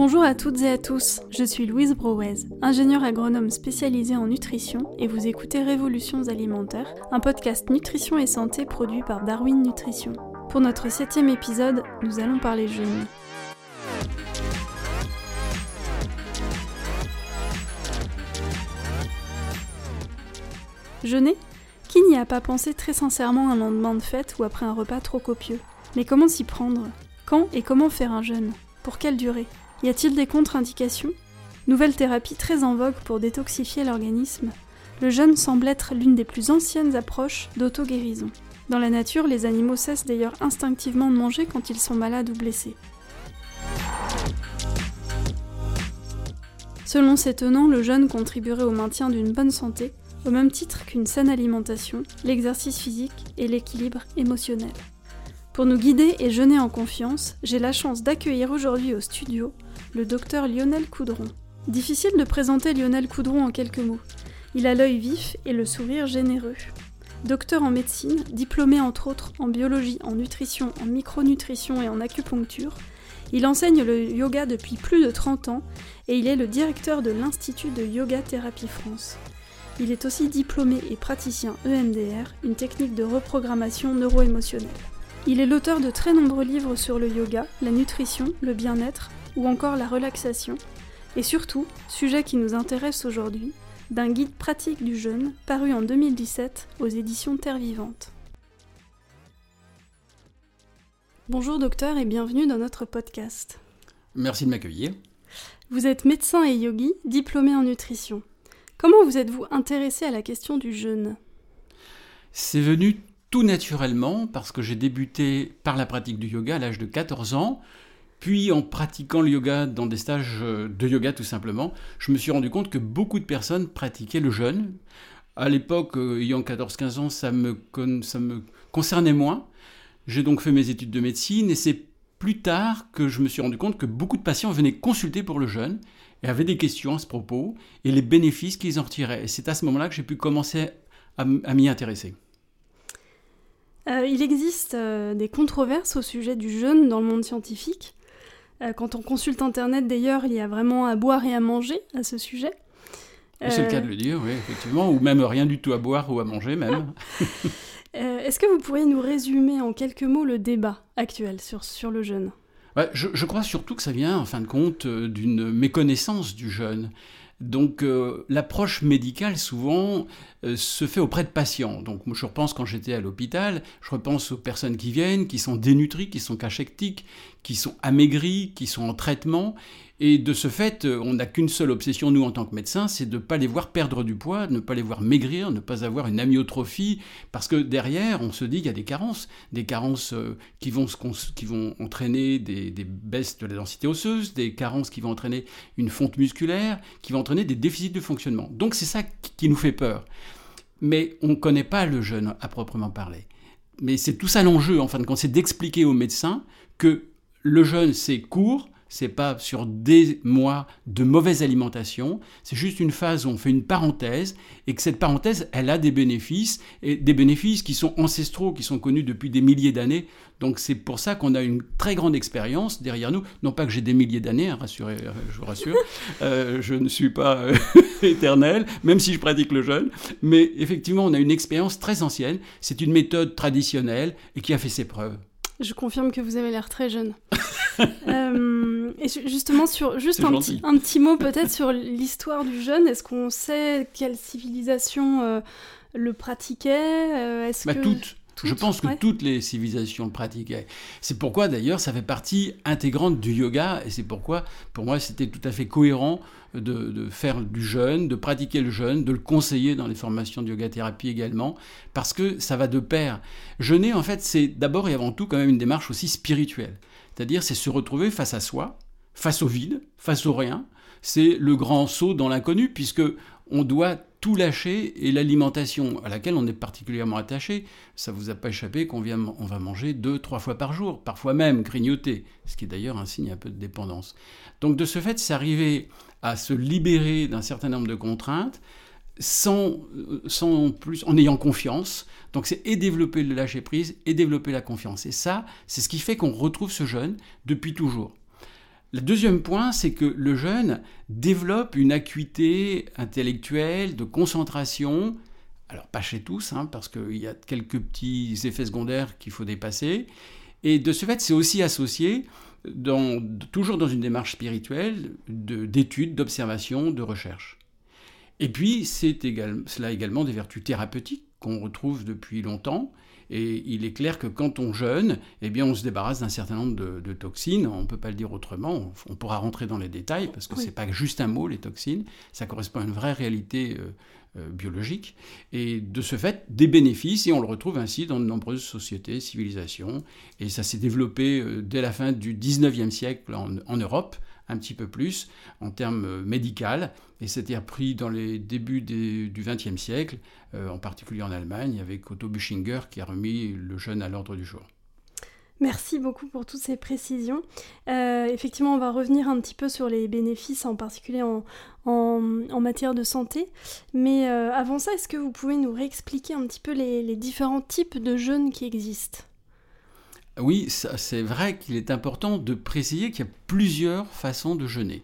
Bonjour à toutes et à tous, je suis Louise Brouez, ingénieure agronome spécialisée en nutrition et vous écoutez Révolutions alimentaires, un podcast nutrition et santé produit par Darwin Nutrition. Pour notre septième épisode, nous allons parler jeûne. Jeûner? Qui n'y a pas pensé très sincèrement un lendemain de fête ou après un repas trop copieux? Mais comment s'y prendre? Quand et comment faire un jeûne? Pour quelle durée? Y a-t-il des contre-indications? Nouvelle thérapie très en vogue pour détoxifier l'organisme, le jeûne semble être l'une des plus anciennes approches d'auto-guérison. Dans la nature, les animaux cessent d'ailleurs instinctivement de manger quand ils sont malades ou blessés. Selon ces tenants, le jeûne contribuerait au maintien d'une bonne santé, au même titre qu'une saine alimentation, l'exercice physique et l'équilibre émotionnel. Pour nous guider et jeûner en confiance, j'ai la chance d'accueillir aujourd'hui au studio le docteur Lionel Coudron. Difficile de présenter Lionel Coudron en quelques mots. Il a l'œil vif et le sourire généreux. Docteur en médecine, diplômé entre autres en biologie, en nutrition, en micronutrition et en acupuncture, il enseigne le yoga depuis plus de 30 ans et il est le directeur de l'Institut de Yoga Thérapie France. Il est aussi diplômé et praticien EMDR, une technique de reprogrammation neuro-émotionnelle. Il est l'auteur de très nombreux livres sur le yoga, la nutrition, le bien-être ou encore la relaxation, et surtout, sujet qui nous intéresse aujourd'hui, d'un guide pratique du jeûne paru en 2017 aux éditions Terre Vivante. Bonjour docteur et bienvenue dans notre podcast. Merci de m'accueillir. Vous êtes médecin et yogi, diplômé en nutrition. Comment vous êtes-vous intéressé à la question du jeûne? C'est venu tout naturellement parce que j'ai débuté par la pratique du yoga à l'âge de 14 ans. Puis en pratiquant le yoga dans des stages euh, de yoga tout simplement, je me suis rendu compte que beaucoup de personnes pratiquaient le jeûne. À l'époque, euh, ayant 14-15 ans, ça me, ça me concernait moins. J'ai donc fait mes études de médecine et c'est plus tard que je me suis rendu compte que beaucoup de patients venaient consulter pour le jeûne et avaient des questions à ce propos et les bénéfices qu'ils en retiraient. Et c'est à ce moment-là que j'ai pu commencer à m'y intéresser. Euh, il existe des controverses au sujet du jeûne dans le monde scientifique. Euh, quand on consulte Internet, d'ailleurs, il y a vraiment à boire et à manger à ce sujet. C'est le cas de le dire, oui, effectivement, ou même rien du tout à boire ou à manger même. Est-ce que vous pourriez nous résumer en quelques mots le débat actuel sur, sur le jeûne je, je, crois surtout que ça vient, en fin de compte, d'une méconnaissance du jeûne. Donc euh, l'approche médicale souvent euh, se fait auprès de patients. Donc moi je repense quand j'étais à l'hôpital, je repense aux personnes qui viennent, qui sont dénutries, qui sont cachectiques, qui sont amaigries, qui sont en traitement et de ce fait, euh, on n'a qu'une seule obsession, nous, en tant que médecins, c'est de ne pas les voir perdre du poids, de ne pas les voir maigrir, ne pas avoir une amyotrophie, parce que derrière, on se dit qu'il y a des carences, des carences euh, qui vont, qui vont entraîner des, baisses de la densité osseuse, des carences qui vont entraîner une fonte musculaire, qui vont entraîner des déficits de fonctionnement. Donc c'est ça qui nous fait peur. Mais on ne connaît pas le jeûne à proprement parler. Mais c'est tout ça l'enjeu, en fin de compte, c'est d'expliquer aux médecins que le jeûne, c'est court, c'est pas sur des mois de mauvaise alimentation, c'est juste une phase où on fait une parenthèse et que cette parenthèse, elle a des bénéfices et des bénéfices qui sont ancestraux, qui sont connus depuis des milliers d'années. Donc c'est pour ça qu'on a une très grande expérience derrière nous. Non pas que j'ai des milliers d'années, hein, rassurez, euh, je vous rassure, euh, je ne suis pas euh, éternel, même si je pratique le jeûne, mais effectivement on a une expérience très ancienne. C'est une méthode traditionnelle et qui a fait ses preuves. Je confirme que vous avez l'air très jeune. euh, et justement, sur, juste un petit, un petit, mot peut-être sur l'histoire du jeûne. Est-ce qu'on sait quelle civilisation euh, le pratiquait euh, Est-ce bah, que... Toutes. Je pense que toutes les civilisations le pratiquaient. C'est pourquoi d'ailleurs ça fait partie intégrante du yoga et c'est pourquoi pour moi c'était tout à fait cohérent de, faire du jeûne, de pratiquer le jeûne, de le conseiller dans les formations de yoga thérapie également, parce que ça va de pair. Jeûner en fait c'est d'abord et avant tout quand même une démarche aussi spirituelle. C'est-à-dire c'est se retrouver face à soi, face au vide, face au rien. C'est le grand saut dans l'inconnu puisque on doit tout lâcher et l'alimentation à laquelle on est particulièrement attaché, ça vous a pas échappé qu'on on va manger deux, trois fois par jour, parfois même grignoter, ce qui est d'ailleurs un signe un peu de dépendance. Donc de ce fait, c'est arriver à se libérer d'un certain nombre de contraintes sans, sans plus, en ayant confiance. Donc c'est et développer le lâcher prise et développer la confiance. Et ça, c'est ce qui fait qu'on retrouve ce jeûne depuis toujours. Le deuxième point, c'est que le jeûne développe une acuité intellectuelle, de concentration. Alors pas chez tous, hein, parce qu'il y a quelques petits effets secondaires qu'il faut dépasser. Et de ce fait, c'est aussi associé, toujours dans une démarche spirituelle, d'études, d'observation, de recherche. Et puis, c'est cela également des vertus thérapeutiques qu'on retrouve depuis longtemps. Et il est clair que quand on jeûne, eh bien, on se débarrasse d'un certain nombre de, toxines. On ne peut pas le dire autrement. On, pourra rentrer dans les détails parce que ce n'est pas juste un mot, les toxines. Ça correspond à une vraie réalité euh, euh, biologique. Et de ce fait, des bénéfices. Et on le retrouve ainsi dans de nombreuses sociétés, civilisations. Et ça s'est développé euh, dès la fin du 19e siècle en Europe un petit peu plus en termes euh, médicaux, et c'était repris dans les débuts du XXe siècle, euh, en particulier en Allemagne, avec Otto Büchinger qui a remis le jeûne à l'ordre du jour. Merci beaucoup pour toutes ces précisions. Euh, effectivement, on va revenir un petit peu sur les bénéfices, en particulier en, en, matière de santé. Mais avant ça, est-ce que vous pouvez nous réexpliquer un petit peu les, les différents types de jeûnes qui existent? Oui, c'est vrai qu'il est important de préciser qu'il y a plusieurs façons de jeûner.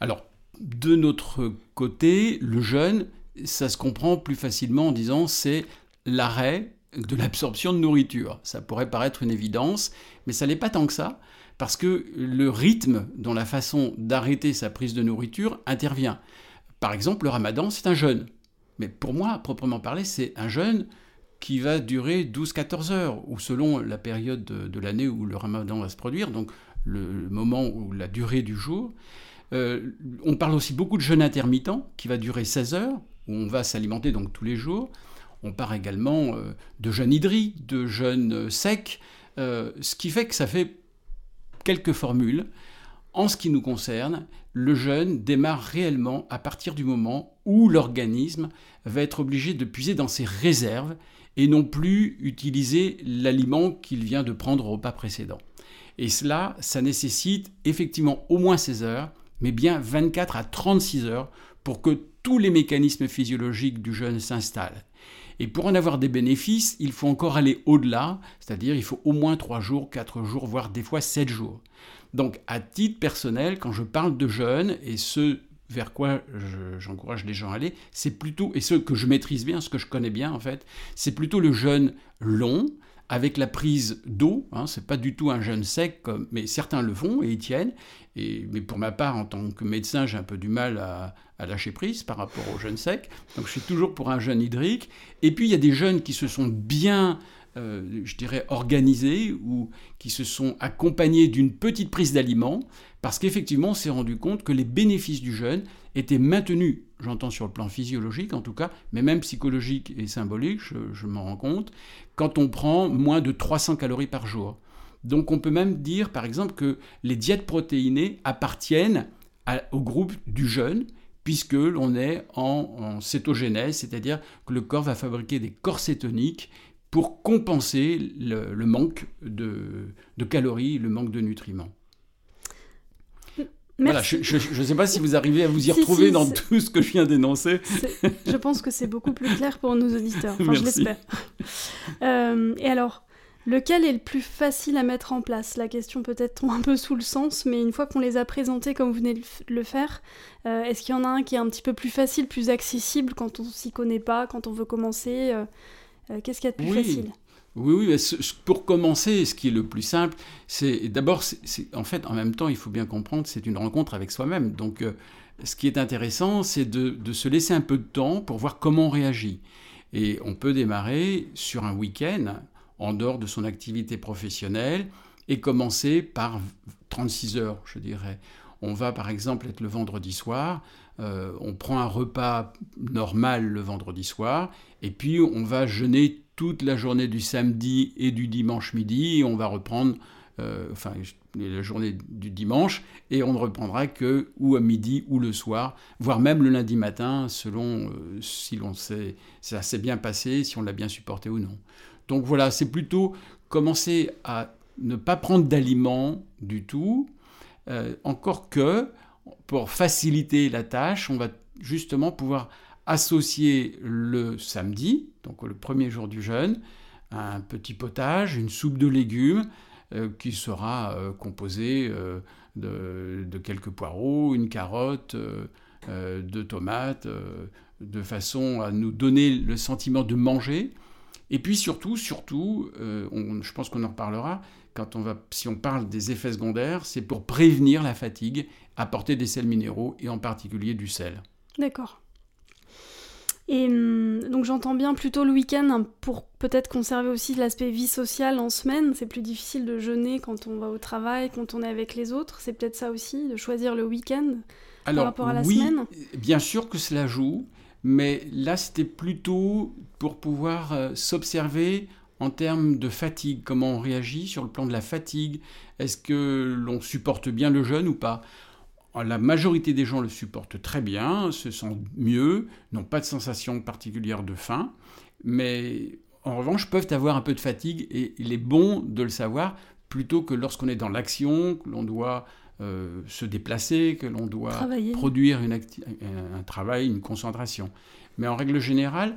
Alors, de notre côté, le jeûne, ça se comprend plus facilement en disant c'est l'arrêt de l'absorption de nourriture. Ça pourrait paraître une évidence, mais ça n'est pas tant que ça, parce que le rythme dans la façon d'arrêter sa prise de nourriture intervient. Par exemple, le ramadan, c'est un jeûne. Mais pour moi, à proprement parler, c'est un jeûne qui va durer 12-14 heures, ou selon la période de, l'année où le ramadan va se produire, donc le, moment ou la durée du jour. Euh, on parle aussi beaucoup de jeûne intermittent, qui va durer 16 heures, où on va s'alimenter donc tous les jours. On parle également euh, de jeûne hydrique, de jeûne sec, euh, ce qui fait que ça fait quelques formules. En ce qui nous concerne, le jeûne démarre réellement à partir du moment où l'organisme va être obligé de puiser dans ses réserves et non plus utiliser l'aliment qu'il vient de prendre au repas précédent. Et cela, ça nécessite effectivement au moins 16 heures, mais bien 24 à 36 heures pour que tous les mécanismes physiologiques du jeûne s'installent. Et pour en avoir des bénéfices, il faut encore aller au-delà, c'est-à-dire il faut au moins 3 jours, 4 jours, voire des fois 7 jours. Donc à titre personnel, quand je parle de jeûne, et ce vers quoi j'encourage les gens à aller, c'est plutôt, et ce que je maîtrise bien, ce que je connais bien en fait, c'est plutôt le jeûne long, avec la prise d'eau, hein, c'est pas du tout un jeûne sec, mais certains le font et y tiennent, et, mais pour ma part, en tant que médecin, j'ai un peu du mal à, à, lâcher prise par rapport au jeûne sec, donc je suis toujours pour un jeûne hydrique, et puis il y a des jeunes qui se sont bien euh, je dirais, organisés ou qui se sont accompagnés d'une petite prise d'aliments, parce qu'effectivement, on s'est rendu compte que les bénéfices du jeûne étaient maintenus, j'entends sur le plan physiologique en tout cas, mais même psychologique et symbolique, je, m'en rends compte, quand on prend moins de 300 calories par jour. Donc on peut même dire, par exemple, que les diètes protéinées appartiennent au groupe du jeûne, puisque l'on est en, cétogénèse, c'est-à-dire que le corps va fabriquer des corps cétoniques pour compenser le, manque de, calories, le manque de nutriments. Voilà, je ne sais pas si vous arrivez à vous y retrouver dans tout ce que je viens d'énoncer. Je pense que c'est beaucoup plus clair pour nos auditeurs. Enfin, je l'espère. Euh, et alors, lequel est le plus facile à mettre en place? La question peut être un peu sous le sens, mais une fois qu'on les a présentés comme vous venez de le faire, euh, est-ce qu'il y en a un qui est un petit peu plus facile, plus accessible quand on s'y connaît pas, quand on veut commencer? Euh, euh, qu'est-ce qu'il y a de plus facile? Oui, oui, pour commencer, ce qui est le plus simple, c'est d'abord, en fait, en même temps, il faut bien comprendre, c'est une rencontre avec soi-même. Donc, euh, ce qui est intéressant, c'est de, de, se laisser un peu de temps pour voir comment on réagit. Et on peut démarrer sur un week-end, en dehors de son activité professionnelle, et commencer par 36 heures, je dirais. On va par exemple être le vendredi soir, euh, on prend un repas normal le vendredi soir, et puis on va jeûner toute la journée du samedi et du dimanche midi, et on va reprendre, euh, enfin la journée du dimanche, et on ne reprendra que ou à midi ou le soir, voire même le lundi matin, selon euh, si l'on sait, ça s'est bien passé, si on l'a bien supporté ou non. Donc voilà, c'est plutôt commencer à ne pas prendre d'aliments du tout, encore que pour faciliter la tâche, on va justement pouvoir associer le samedi, donc le premier jour du jeûne, un petit potage, une soupe de légumes, qui sera composé de, de, quelques poireaux, une carotte, de tomates, de façon à nous donner le sentiment de manger. Et puis surtout, surtout, je pense qu'on en reparlera, quand on va, si on parle des effets secondaires, c'est pour prévenir la fatigue, apporter des sels minéraux et en particulier du sel. D'accord. Et hum, donc j'entends bien plutôt le week-end hein, pour peut-être conserver aussi l'aspect vie sociale en semaine. C'est plus difficile de jeûner quand on va au travail, quand on est avec les autres. C'est peut-être ça aussi, de choisir le week-end par rapport à la oui, semaine. Bien sûr que cela joue, mais là c'était plutôt pour pouvoir euh, s'observer en termes de fatigue, comment on réagit sur le plan de la fatigue, est-ce que l'on supporte bien le jeûne ou pas? La majorité des gens le supportent très bien, se sentent mieux, n'ont pas de sensation particulière de faim, mais en revanche peuvent avoir un peu de fatigue et il est bon de le savoir plutôt que lorsqu'on est dans l'action, que l'on doit euh, se déplacer, que l'on doit produire un travail, une concentration. Mais en règle générale,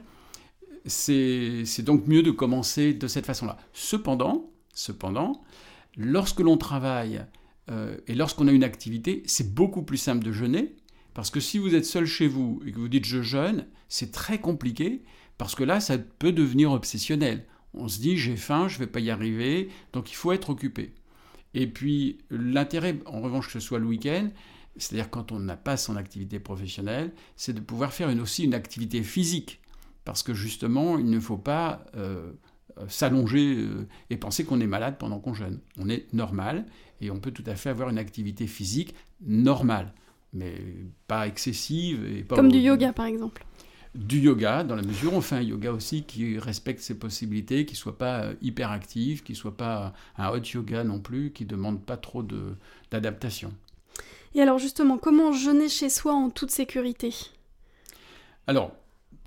c'est donc mieux de commencer de cette façon-là. Cependant, cependant, lorsque l'on travaille euh, et lorsqu'on a une activité, c'est beaucoup plus simple de jeûner, parce que si vous êtes seul chez vous et que vous dites je jeûne, c'est très compliqué, parce que là, ça peut devenir obsessionnel. On se dit j'ai faim, je ne vais pas y arriver, donc il faut être occupé. Et puis l'intérêt, en revanche, que ce soit le week-end, c'est-à-dire quand on n'a pas son activité professionnelle, c'est de pouvoir faire aussi une activité physique. Parce que justement, il ne faut pas euh, s'allonger euh, et penser qu'on est malade pendant qu'on jeûne. On est normal et on peut tout à fait avoir une activité physique normale, mais pas excessive. Et pas Comme du yoga par exemple. Du yoga, dans la mesure où on fait un yoga aussi qui respecte ses possibilités, qui ne soit pas euh, hyper actif, qui ne soit pas un hot yoga non plus, qui ne demande pas trop d'adaptation. Et alors justement, comment jeûner chez soi en toute sécurité? Alors,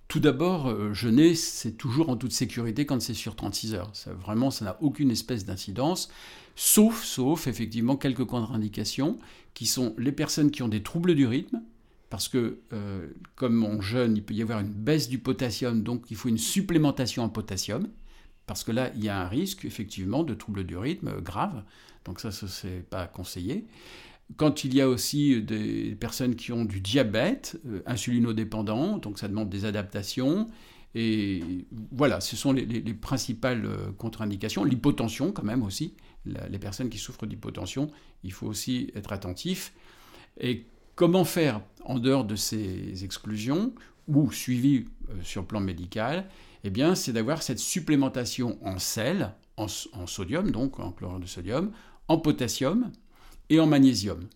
tout d'abord, euh, jeûner, c'est toujours en toute sécurité quand c'est sur 36 heures. Vraiment, ça n'a aucune espèce d'incidence, sauf, sauf effectivement quelques contre-indications, qui sont les personnes qui ont des troubles du rythme, parce que euh, comme on jeûne, il peut y avoir une baisse du potassium, donc il faut une supplémentation en potassium, parce que là, il y a un risque effectivement de troubles du rythme euh, grave, donc ça, ce n'est pas conseillé. Quand il y a aussi des personnes qui ont du diabète euh, insulinodépendant, donc ça demande des adaptations. Et voilà, ce sont les, principales euh, contre-indications. L'hypotension quand même aussi. les personnes qui souffrent d'hypotension, il faut aussi être attentif. Et comment faire en dehors de ces exclusions ou suivi euh, sur le plan médical? Eh bien, c'est d'avoir cette supplémentation en sel, en, en sodium, donc en chlorure de sodium, en potassium, et en magnésium.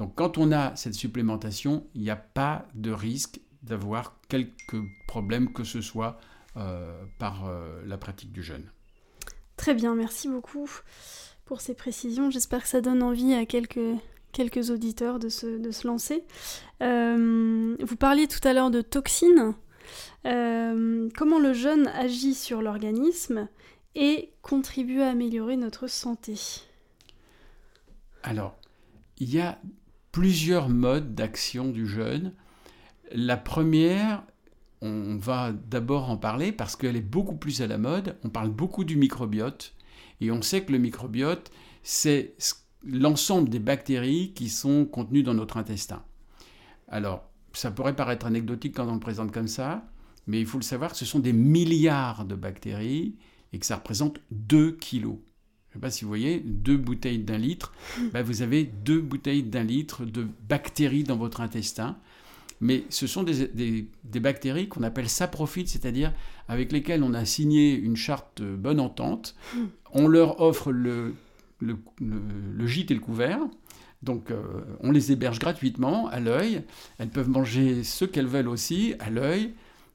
Donc quand on a cette supplémentation, il n'y a pas de risque d'avoir quelques problèmes que ce soit euh, par euh, la pratique du jeûne. Très bien, merci beaucoup pour ces précisions. J'espère que ça donne envie à quelques, auditeurs de se, de se lancer. Euh, vous parliez tout à l'heure de toxines. comment le jeûne agit sur l'organisme et contribue à améliorer notre santé? Alors, il y a plusieurs modes d'action du jeûne. La première, on va d'abord en parler parce qu'elle est beaucoup plus à la mode. On parle beaucoup du microbiote et on sait que le microbiote, c'est l'ensemble des bactéries qui sont contenues dans notre intestin. Alors, ça pourrait paraître anecdotique quand on le présente comme ça, mais il faut le savoir, ce sont des milliards de bactéries et que ça représente 2 kilos je ne sais pas si vous voyez, deux bouteilles d'un litre, bah, vous avez deux bouteilles d'un litre de bactéries dans votre intestin. Mais ce sont des, bactéries qu'on appelle saprophytes, c'est-à-dire avec lesquelles on a signé une charte bonne entente. On leur offre le, le, gîte et le couvert. Donc euh, on les héberge gratuitement à l'œil. Elles peuvent manger ce qu'elles veulent aussi à l'œil.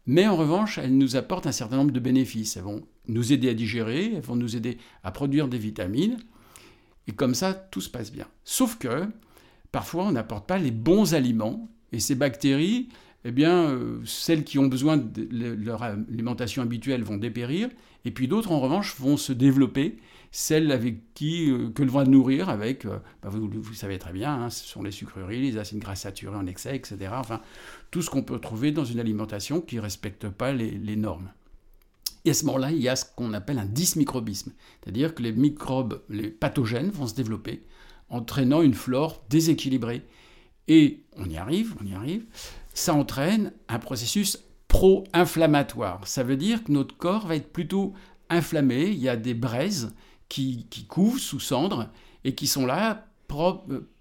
Mais en revanche, elles nous apportent un certain nombre de bénéfices. Elles vont nous aider à digérer, elles vont nous aider à produire des vitamines. Et comme ça, tout se passe bien. Sauf que parfois, on n'apporte pas les bons aliments. Et ces bactéries, eh bien, euh, celles qui ont besoin de leur alimentation habituelle vont dépérir. Et puis d'autres, en revanche, vont se développer. Celles avec qui, euh, que l'on va nourrir avec, euh, bah, vous, savez très bien, hein, ce sont les sucreries, les acides gras saturés en excès, etc. Enfin, tout ce qu'on peut trouver dans une alimentation qui ne respecte pas les normes. Et à ce moment-là, il y a ce qu'on appelle un dysmicrobisme, c'est-à-dire que les microbes, les pathogènes vont se développer, entraînant une flore déséquilibrée. Et on y arrive, on y arrive, ça entraîne un processus pro-inflammatoire. Ça veut dire que notre corps va être plutôt inflammé, il y a des braises qui, couvent sous cendres et qui sont là,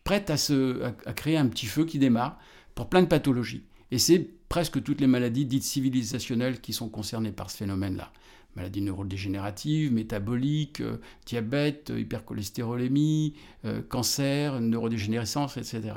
prêtes à, créer un petit feu qui démarre pour plein de pathologies. Et c'est presque toutes les maladies dites civilisationnelles qui sont concernées par ce phénomène-là. Maladies neurodégénératives, métaboliques, euh, diabète, euh, hypercholestérolémie, euh, cancer, neurodégénérescence, etc.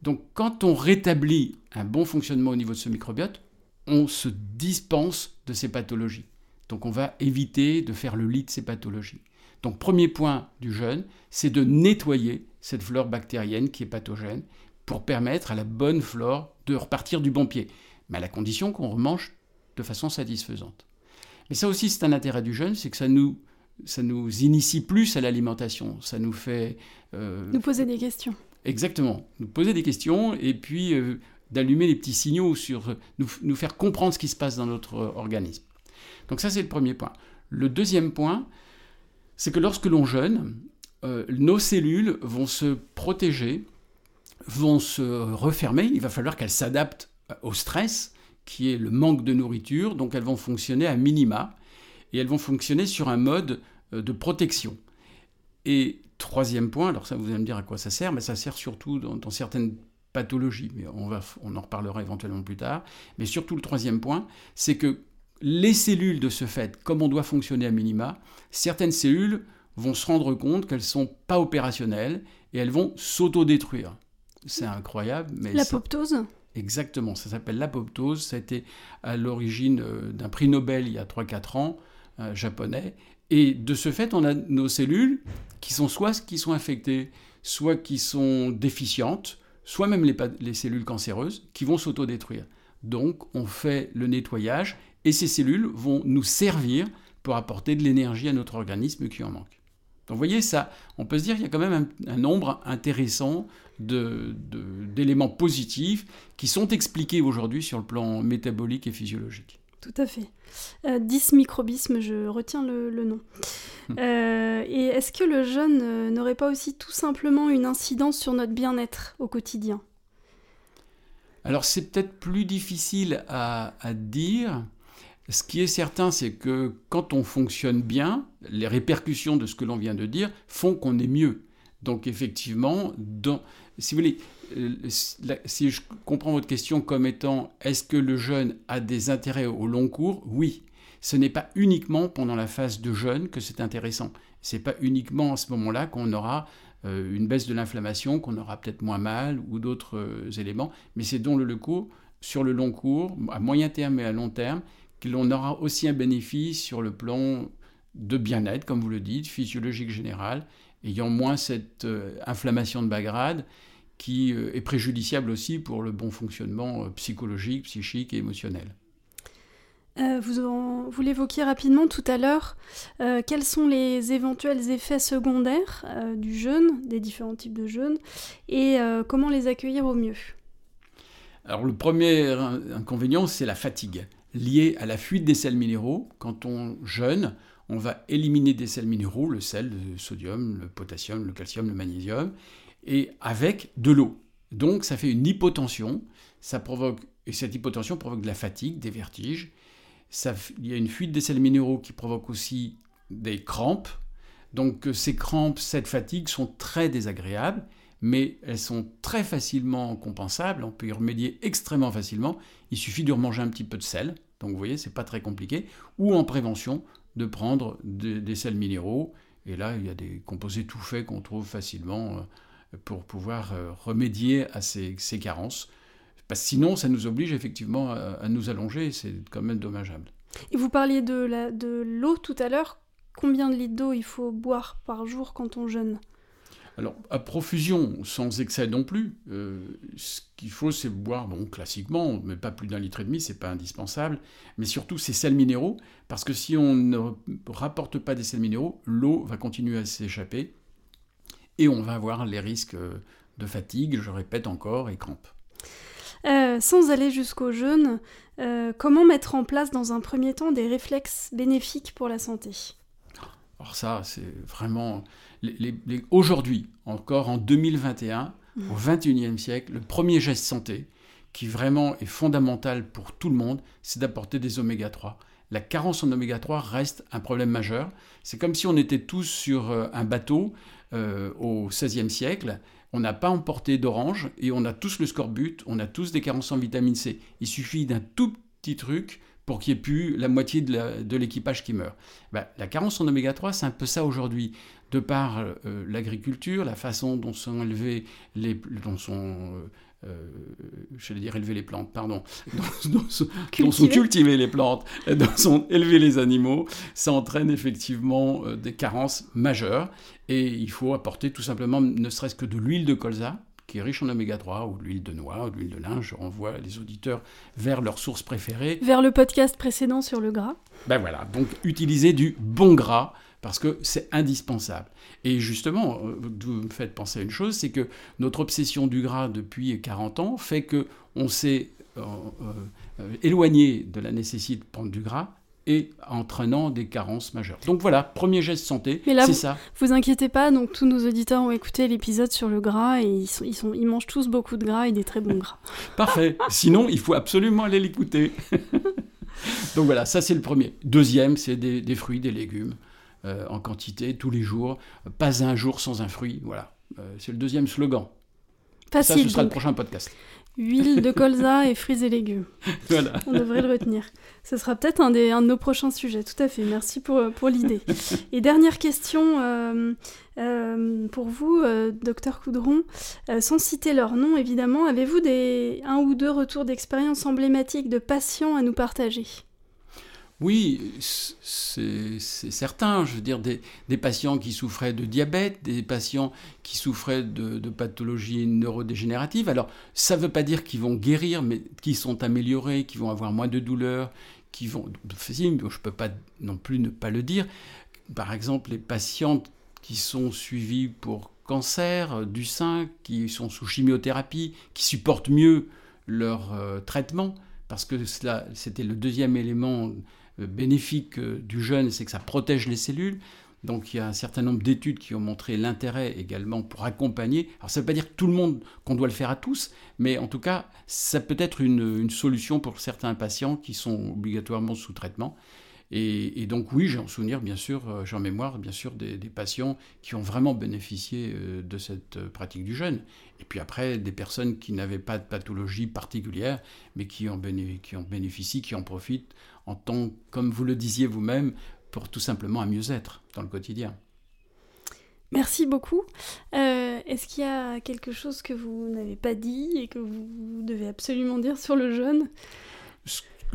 Donc quand on rétablit un bon fonctionnement au niveau de ce microbiote, on se dispense de ces pathologies. Donc on va éviter de faire le lit de ces pathologies. Donc premier point du jeûne, c'est de nettoyer cette flore bactérienne qui est pathogène pour permettre à la bonne flore de repartir du bon pied, mais à la condition qu'on remange de façon satisfaisante. Mais ça aussi, c'est un intérêt du jeûne, c'est que ça nous, ça nous initie plus à l'alimentation, ça nous fait... Euh, nous poser des questions. Exactement, nous poser des questions et puis euh, d'allumer les petits signaux sur... Nous, nous faire comprendre ce qui se passe dans notre organisme. Donc ça, c'est le premier point. Le deuxième point, c'est que lorsque l'on jeûne, euh, nos cellules vont se protéger vont se refermer, il va falloir qu'elles s'adaptent au stress, qui est le manque de nourriture, donc elles vont fonctionner à minima, et elles vont fonctionner sur un mode euh, de protection. Et troisième point, alors ça vous allez me dire à quoi ça sert, mais ça sert surtout dans, certaines pathologies, mais on, va, on en reparlera éventuellement plus tard, mais surtout le troisième point, c'est que les cellules de ce fait, comme on doit fonctionner à minima, certaines cellules vont se rendre compte qu'elles ne sont pas opérationnelles et elles vont s'autodétruire. C'est incroyable. Mais L'apoptose Exactement, ça s'appelle l'apoptose. Ça a été à l'origine euh, d'un prix Nobel il y a 3-4 ans, euh, japonais. Et de ce fait, on a nos cellules qui sont soit qui sont infectées, soit qui sont déficientes, soit même les, les cellules cancéreuses qui vont s'autodétruire. Donc, on fait le nettoyage et ces cellules vont nous servir pour apporter de l'énergie à notre organisme qui en manque. Donc vous voyez, ça, on peut se dire qu'il y a quand même un, nombre intéressant d'éléments de, positifs qui sont expliqués aujourd'hui sur le plan métabolique et physiologique. Tout à fait. Euh, dysmicrobisme, je retiens le, nom. Hum. Euh, et est-ce que le jeûne euh, n'aurait pas aussi tout simplement une incidence sur notre bien-être au quotidien? Alors c'est peut-être plus difficile à, à dire. Ce qui est certain, c'est que quand on fonctionne bien, les répercussions de ce que l'on vient de dire font qu'on est mieux. Donc effectivement, si vous voulez, euh, si je comprends votre question comme étant est-ce que le jeûne a des intérêts au long cours? Oui. Ce n'est pas uniquement pendant la phase de jeûne que c'est intéressant. Ce n'est pas uniquement à ce moment-là qu'on aura euh, une baisse de l'inflammation, qu'on aura peut-être moins mal ou d'autres euh, éléments, mais c'est dans le cours, sur le long cours, à moyen terme et à long terme, l'on aura aussi un bénéfice sur le plan de bien-être, comme vous le dites, physiologique général, ayant moins cette euh, inflammation de bas grade qui euh, est préjudiciable aussi pour le bon fonctionnement euh, psychologique, psychique et émotionnel. vous, vous l'évoquiez rapidement tout à l'heure. quels sont les éventuels effets secondaires du jeûne, des différents types de jeûne, et comment les accueillir au mieux? Alors le premier inconvénient, c'est la fatigue lié à la fuite des sels minéraux. Quand on jeûne, on va éliminer des sels minéraux, le sel, le sodium, le potassium, le calcium, le magnésium, et avec de l'eau. Donc ça fait une hypotension, ça provoque, et cette hypotension provoque de la fatigue, des vertiges. Il y a une fuite des sels minéraux qui provoque aussi des crampes. Donc ces crampes, cette fatigue sont très désagréables mais elles sont très facilement compensables, on peut y remédier extrêmement facilement, il suffit de remanger un petit peu de sel, donc vous voyez, c'est pas très compliqué, ou en prévention, de prendre des sels minéraux, et là, il y a des composés tout faits qu'on trouve facilement euh, pour pouvoir euh, remédier à ces, carences. Parce que sinon, ça nous oblige effectivement à, nous allonger, c'est quand même dommageable. Et vous parliez de l'eau tout à l'heure. Combien de litres d'eau il faut boire par jour quand on jeûne? Alors, à profusion, sans excès non plus, euh, ce qu'il faut, c'est boire, bon, classiquement, mais pas plus d'un litre et demi, c'est pas indispensable, mais surtout ces sels minéraux, parce que si on ne rapporte pas des sels minéraux, l'eau va continuer à s'échapper, et on va avoir les risques de fatigue, je répète encore, et crampes. Euh, sans aller jusqu'au jeûne, euh, comment mettre en place dans un premier temps des réflexes bénéfiques pour la santé? Alors ça, c'est vraiment... Aujourd'hui, encore en 2021, mmh. au 21e siècle, le premier geste santé, qui vraiment est fondamental pour tout le monde, c'est d'apporter des oméga 3 la carence en oméga 3 reste un problème majeur. C'est comme si on était tous sur euh, un bateau euh, au XVIe siècle, on n'a pas emporté d'orange et on a tous le scorbut, on a tous des carences en vitamine C. Il suffit d'un tout petit truc pour qu'il n'y ait plus la moitié de l'équipage qui meurt. Ben, la carence en oméga 3, c'est un peu ça aujourd'hui. De par euh, l'agriculture, la façon dont sont élevés les, dont sont euh, je vais dire élever les plantes, pardon, dont, sont cultivées les plantes, dont sont élevés les animaux, ça entraîne effectivement euh, des carences majeures. Et il faut apporter tout simplement, ne serait-ce que de l'huile de colza, qui est riche en oméga 3, ou de l'huile de noix, ou de l'huile de lin. Je renvoie les auditeurs vers leur source préférée. Vers le podcast précédent sur le gras. Ben voilà, donc utiliser du bon gras parce que c'est indispensable. Et justement, euh, vous me faites penser à une chose, c'est que notre obsession du gras depuis 40 ans fait que on s'est euh, euh, éloigné de la nécessité de prendre du gras et entraînant des carences majeures. Donc voilà, premier geste santé, c'est ça. Vous inquiétez pas, donc tous nos auditeurs ont écouté l'épisode sur le gras et ils, sont, ils, sont, ils mangent tous beaucoup de gras et des très bons gras. Parfait. Sinon, il faut absolument aller l'écouter. donc voilà, ça c'est le premier. Deuxième, c'est des fruits, des légumes. Euh, en quantité tous les jours, pas un jour sans un fruit. Voilà, euh, c'est le deuxième slogan. Facile, Ça, ce sera le prochain podcast. Huile de colza et fruits et légumes. Voilà. On devrait le retenir. Ce sera peut-être un, un, de nos prochains sujets, tout à fait. Merci pour, pour l'idée. Et dernière question euh, pour vous, docteur Coudron. sans citer leur nom, évidemment, avez-vous des, un ou deux retours d'expérience emblématiques de patients à nous partager? Oui, c'est certain. Je veux dire, des, patients qui souffraient de diabète, des patients qui souffraient de, pathologies neurodégénératives. Alors, ça ne veut pas dire qu'ils vont guérir, mais qu'ils sont améliorés, qu'ils vont avoir moins de douleurs, qui vont. Je ne peux pas non plus ne pas le dire. Par exemple, les patients qui sont suivis pour cancer du sein, qui sont sous chimiothérapie, qui supportent mieux leur euh, traitement, parce que c'était le deuxième élément euh, bénéfique euh, du jeûne, c'est que ça protège les cellules. Donc il y a un certain nombre d'études qui ont montré l'intérêt également pour accompagner. Alors ça ne veut pas dire tout le monde qu'on doit le faire à tous, mais en tout cas ça peut être une, solution pour certains patients qui sont obligatoirement sous traitement. Et, donc oui, j'ai en souvenir, bien sûr, euh, j'ai en mémoire, bien sûr, des, patients qui ont vraiment bénéficié de cette pratique du jeûne. Et puis après, des personnes qui n'avaient pas de pathologie particulière, mais qui en, qui en bénéficient, qui en profitent en tant, comme vous le disiez vous-même, pour tout simplement un mieux-être dans le quotidien. Merci beaucoup. Euh, est-ce qu'il y a quelque chose que vous n'avez pas dit et que vous devez absolument dire sur le jeûne?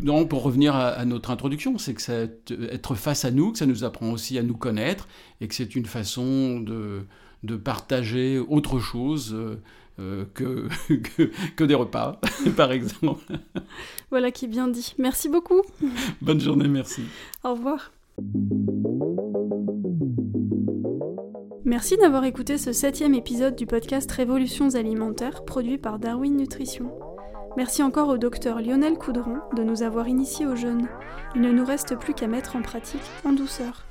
Non, pour revenir à, notre introduction, c'est que c'est être face à nous, que ça nous apprend aussi à nous connaître et que c'est une façon de, de partager autre chose euh, euh, que, que, des repas, par exemple. Voilà qui est bien dit. Merci beaucoup. Bonne journée, merci. Au revoir. Merci d'avoir écouté ce septième épisode du podcast Révolutions alimentaires produit par Darwin Nutrition. Merci encore au docteur Lionel Coudron de nous avoir initiés au jeûne. Il ne nous reste plus qu'à mettre en pratique en douceur.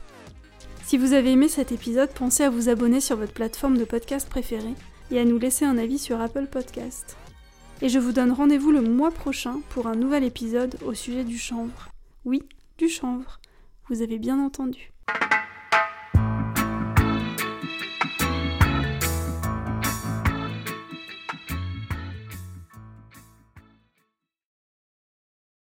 Si vous avez aimé cet épisode, pensez à vous abonner sur votre plateforme de podcast préférée et à nous laisser un avis sur Apple Podcast. Et je vous donne rendez-vous le mois prochain pour un nouvel épisode au sujet du chanvre. Oui, du chanvre. Vous avez bien entendu.